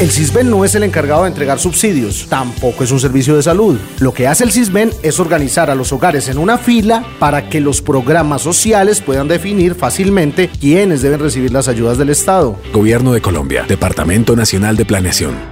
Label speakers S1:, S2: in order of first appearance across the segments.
S1: El CISBEN no es el encargado de entregar subsidios, tampoco es un servicio de salud. Lo que hace el CISBEN es organizar a los hogares en una fila para que los programas sociales puedan definir fácilmente quiénes deben recibir las ayudas del Estado.
S2: Gobierno de Colombia, Departamento Nacional de Planeación.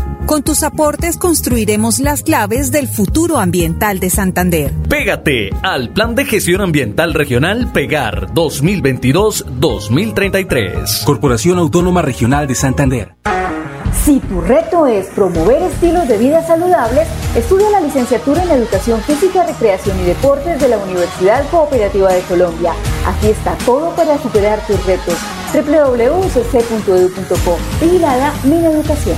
S3: Con tus aportes construiremos las claves del futuro ambiental de Santander.
S4: Pégate al Plan de Gestión Ambiental Regional Pegar 2022-2033.
S5: Corporación Autónoma Regional de Santander.
S6: Si tu reto es promover estilos de vida saludables, estudia la licenciatura en Educación Física, Recreación y Deportes de la Universidad Cooperativa de Colombia. Aquí está todo para superar tus retos. www.ucc.edu.co. Vigilada Mi Educación.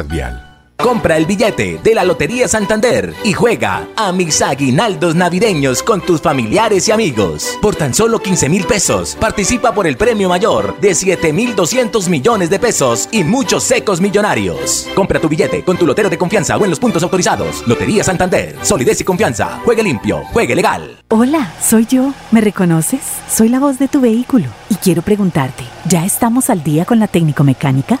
S7: Vial.
S8: Compra el billete de la Lotería Santander y juega a mis aguinaldos navideños con tus familiares y amigos. Por tan solo 15 mil pesos, participa por el premio mayor de 7 mil 200 millones de pesos y muchos secos millonarios. Compra tu billete con tu lotero de confianza o en los puntos autorizados. Lotería Santander, solidez y confianza. Juegue limpio, juegue legal.
S9: Hola, soy yo. ¿Me reconoces? Soy la voz de tu vehículo y quiero preguntarte, ¿ya estamos al día con la técnico mecánica?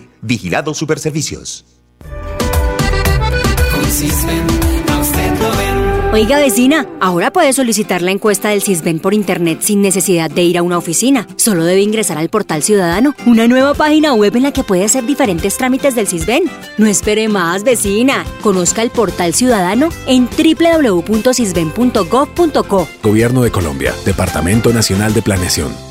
S10: Vigilado Superservicios.
S11: Oiga vecina, ahora puede solicitar la encuesta del CISBEN por internet sin necesidad de ir a una oficina. Solo debe ingresar al portal ciudadano, una nueva página web en la que puede hacer diferentes trámites del CISBEN. No espere más, vecina. Conozca el portal ciudadano en www.cisben.gov.co.
S2: Gobierno de Colombia, Departamento Nacional de Planeación.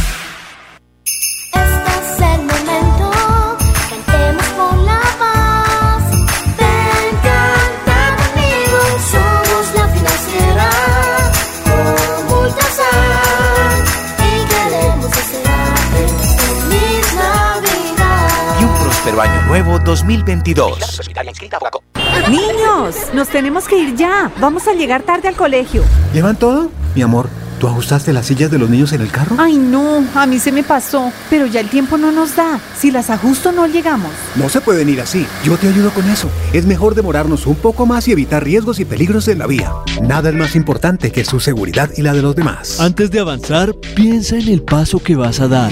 S8: Año Nuevo 2022.
S9: Niños, nos tenemos que ir ya. Vamos a llegar tarde al colegio.
S12: ¿Llevan todo? Mi amor, ¿tú ajustaste las sillas de los niños en el carro?
S9: Ay, no, a mí se me pasó. Pero ya el tiempo no nos da. Si las ajusto, no llegamos.
S12: No se pueden ir así. Yo te ayudo con eso. Es mejor demorarnos un poco más y evitar riesgos y peligros en la vía. Nada es más importante que su seguridad y la de los demás.
S13: Antes de avanzar, piensa en el paso que vas a dar.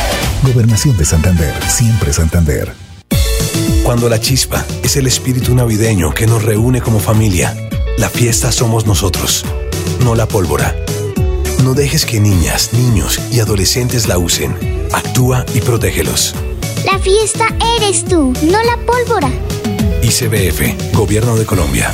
S2: Gobernación de Santander, siempre Santander.
S14: Cuando la chispa es el espíritu navideño que nos reúne como familia, la fiesta somos nosotros, no la pólvora. No dejes que niñas, niños y adolescentes la usen. Actúa y protégelos.
S15: La fiesta eres tú, no la pólvora.
S14: ICBF, Gobierno de Colombia.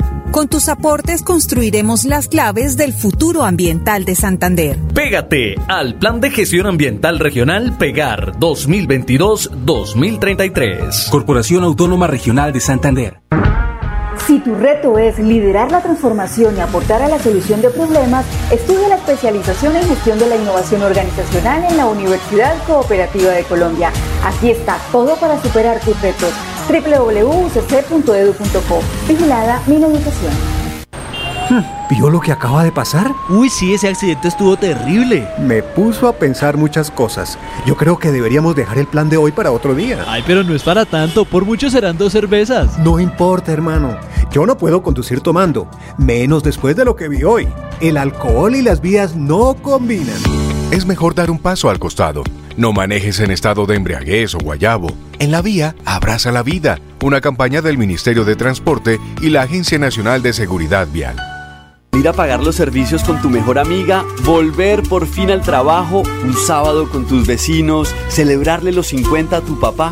S3: Con tus aportes construiremos las claves del futuro ambiental de Santander.
S16: Pégate al Plan de Gestión Ambiental Regional Pegar 2022-2033.
S5: Corporación Autónoma Regional de Santander.
S6: Si tu reto es liderar la transformación y aportar a la solución de problemas, estudia la especialización en gestión de la innovación organizacional en la Universidad Cooperativa de Colombia. Aquí está todo para superar tus retos. www.ucc.edu.co. Vigilada mi educación.
S12: ¿Vio lo que acaba de pasar?
S13: Uy, sí, ese accidente estuvo terrible.
S12: Me puso a pensar muchas cosas. Yo creo que deberíamos dejar el plan de hoy para otro día.
S13: Ay, pero no es para tanto. Por mucho serán dos cervezas.
S12: No importa, hermano. Yo no puedo conducir tomando. Menos después de lo que vi hoy. El alcohol y las vías no combinan.
S7: Es mejor dar un paso al costado. No manejes en estado de embriaguez o guayabo. En la vía, abraza la vida. Una campaña del Ministerio de Transporte y la Agencia Nacional de Seguridad Vial.
S4: Ir a pagar los servicios con tu mejor amiga, volver por fin al trabajo, un sábado con tus vecinos, celebrarle los 50 a tu papá.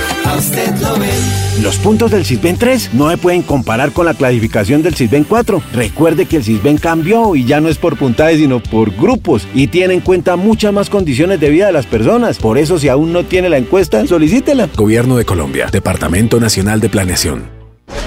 S17: A usted lo ven.
S1: Los puntos del Sisben 3 no se pueden comparar con la clasificación del Sisben 4. Recuerde que el Sisben cambió y ya no es por puntajes sino por grupos y tiene en cuenta muchas más condiciones de vida de las personas. Por eso si aún no tiene la encuesta, solicítela.
S14: Gobierno de Colombia, Departamento Nacional de Planeación.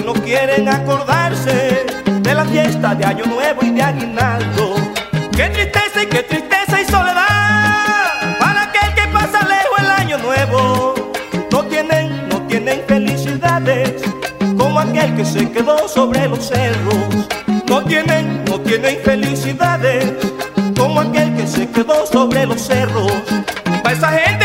S18: Que no quieren acordarse de la fiesta de Año Nuevo y de Aguinaldo. Qué tristeza y qué tristeza y soledad para aquel que pasa lejos el Año Nuevo. No tienen, no tienen felicidades como aquel que se quedó sobre los cerros. No tienen, no tienen felicidades como aquel que se quedó sobre los cerros. Para esa gente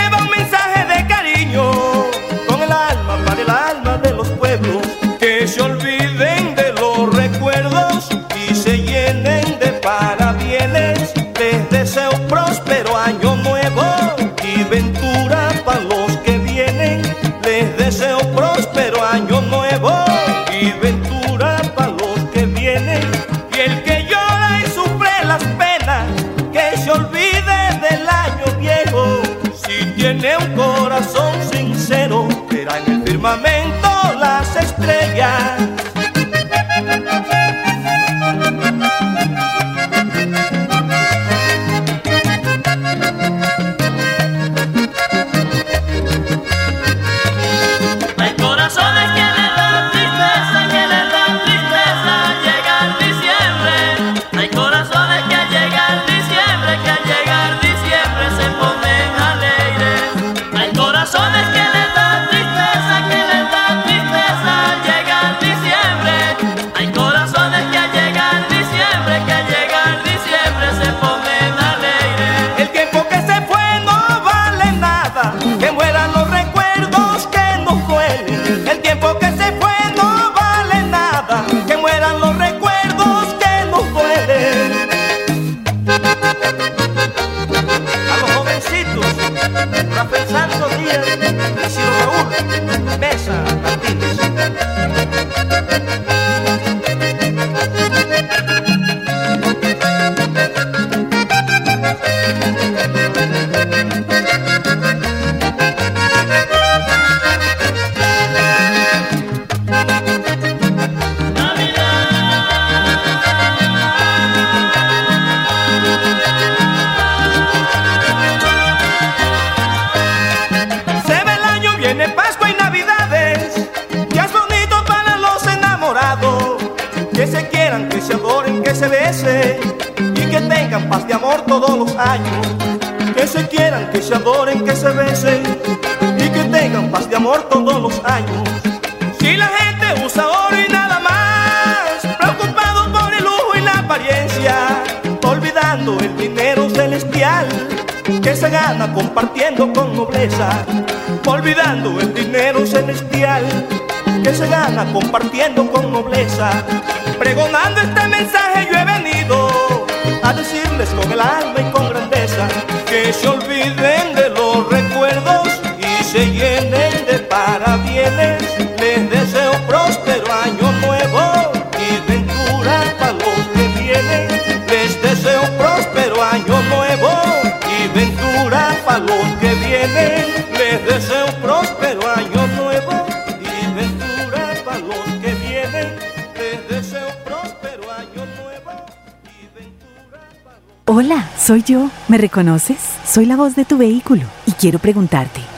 S18: Ciro Raúl que se adoren, que se besen. Y que tengan paz de amor todos los años. Si la gente usa oro y nada más, preocupado por el lujo y la apariencia, olvidando el dinero celestial que se gana compartiendo con nobleza, olvidando el dinero celestial que se gana compartiendo con nobleza. Pregonando este mensaje yo he venido a decirles con el alma y con grandeza que se olviden de los recuerdos y se llenen de parabienes. Les deseo próspero año nuevo y ventura para los que vienen. Les deseo próspero año nuevo y ventura para los que vienen. Les deseo próspero año
S9: Hola, soy yo. ¿Me reconoces? Soy la voz de tu vehículo y quiero preguntarte,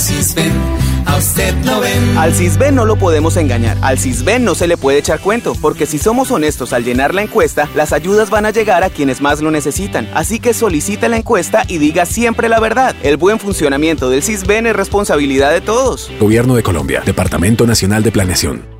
S19: Con Cisben, a usted lo ven.
S20: Al Cisben no lo podemos engañar. Al Cisben no se le puede echar cuento, porque si somos honestos al llenar la encuesta, las ayudas van a llegar a quienes más lo necesitan. Así que solicita la encuesta y diga siempre la verdad. El buen funcionamiento del Cisben es responsabilidad de todos.
S14: Gobierno de Colombia, Departamento Nacional de Planeación.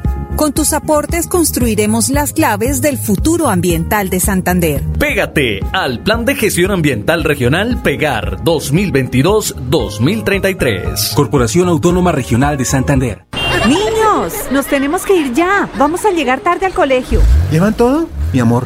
S3: Con tus aportes construiremos las claves del futuro ambiental de Santander.
S16: Pégate al Plan de Gestión Ambiental Regional Pegar 2022-2033.
S5: Corporación Autónoma Regional de Santander.
S6: Niños, nos tenemos que ir ya. Vamos a llegar tarde al colegio.
S12: ¿Llevan todo? Mi amor,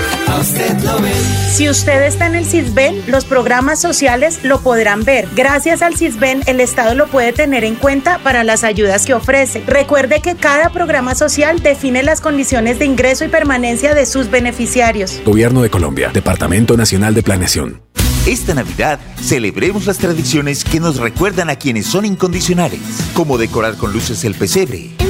S19: a usted lo ven.
S21: Si usted está en el CISBEN, los programas sociales lo podrán ver. Gracias al CISBEN, el Estado lo puede tener en cuenta para las ayudas que ofrece. Recuerde que cada programa social define las condiciones de ingreso y permanencia de sus beneficiarios.
S14: Gobierno de Colombia, Departamento Nacional de Planeación.
S22: Esta Navidad celebremos las tradiciones que nos recuerdan a quienes son incondicionales, como decorar con luces el pesebre,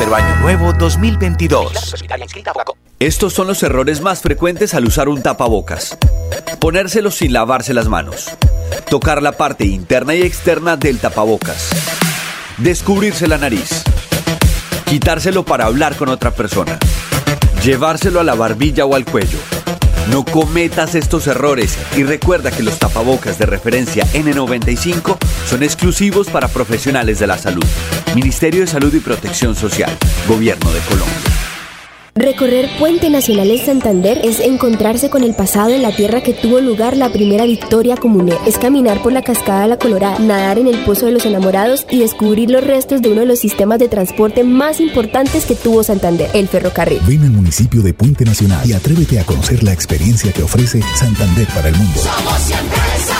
S4: Año Nuevo 2022. Estos son los errores más frecuentes al usar un tapabocas. Ponérselo sin lavarse las manos. Tocar la parte interna y externa del tapabocas. Descubrirse la nariz. Quitárselo para hablar con otra persona. Llevárselo a la barbilla o al cuello. No cometas estos errores y recuerda que los tapabocas de referencia N95 son exclusivos para profesionales de la salud. Ministerio de Salud y Protección Social, Gobierno de Colombia.
S11: Recorrer Puente Nacional en Santander es encontrarse con el pasado en la tierra que tuvo lugar la primera victoria común. Es caminar por la cascada de la Colorada, nadar en el Pozo de los Enamorados y descubrir los restos de uno de los sistemas de transporte más importantes que tuvo Santander, el ferrocarril.
S2: Ven al municipio de Puente Nacional y atrévete a conocer la experiencia que ofrece Santander para el mundo.
S23: Somos.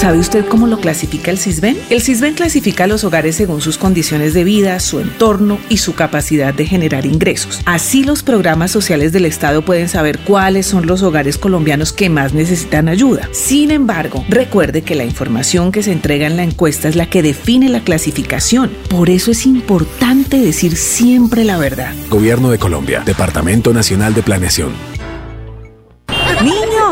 S24: ¿Sabe usted cómo lo clasifica el CISBEN? El CISBEN clasifica a los hogares según sus condiciones de vida, su entorno y su capacidad de generar ingresos. Así los programas sociales del Estado pueden saber cuáles son los hogares colombianos que más necesitan ayuda. Sin embargo, recuerde que la información que se entrega en la encuesta es la que define la clasificación. Por eso es importante decir siempre la verdad.
S14: Gobierno de Colombia, Departamento Nacional de Planeación.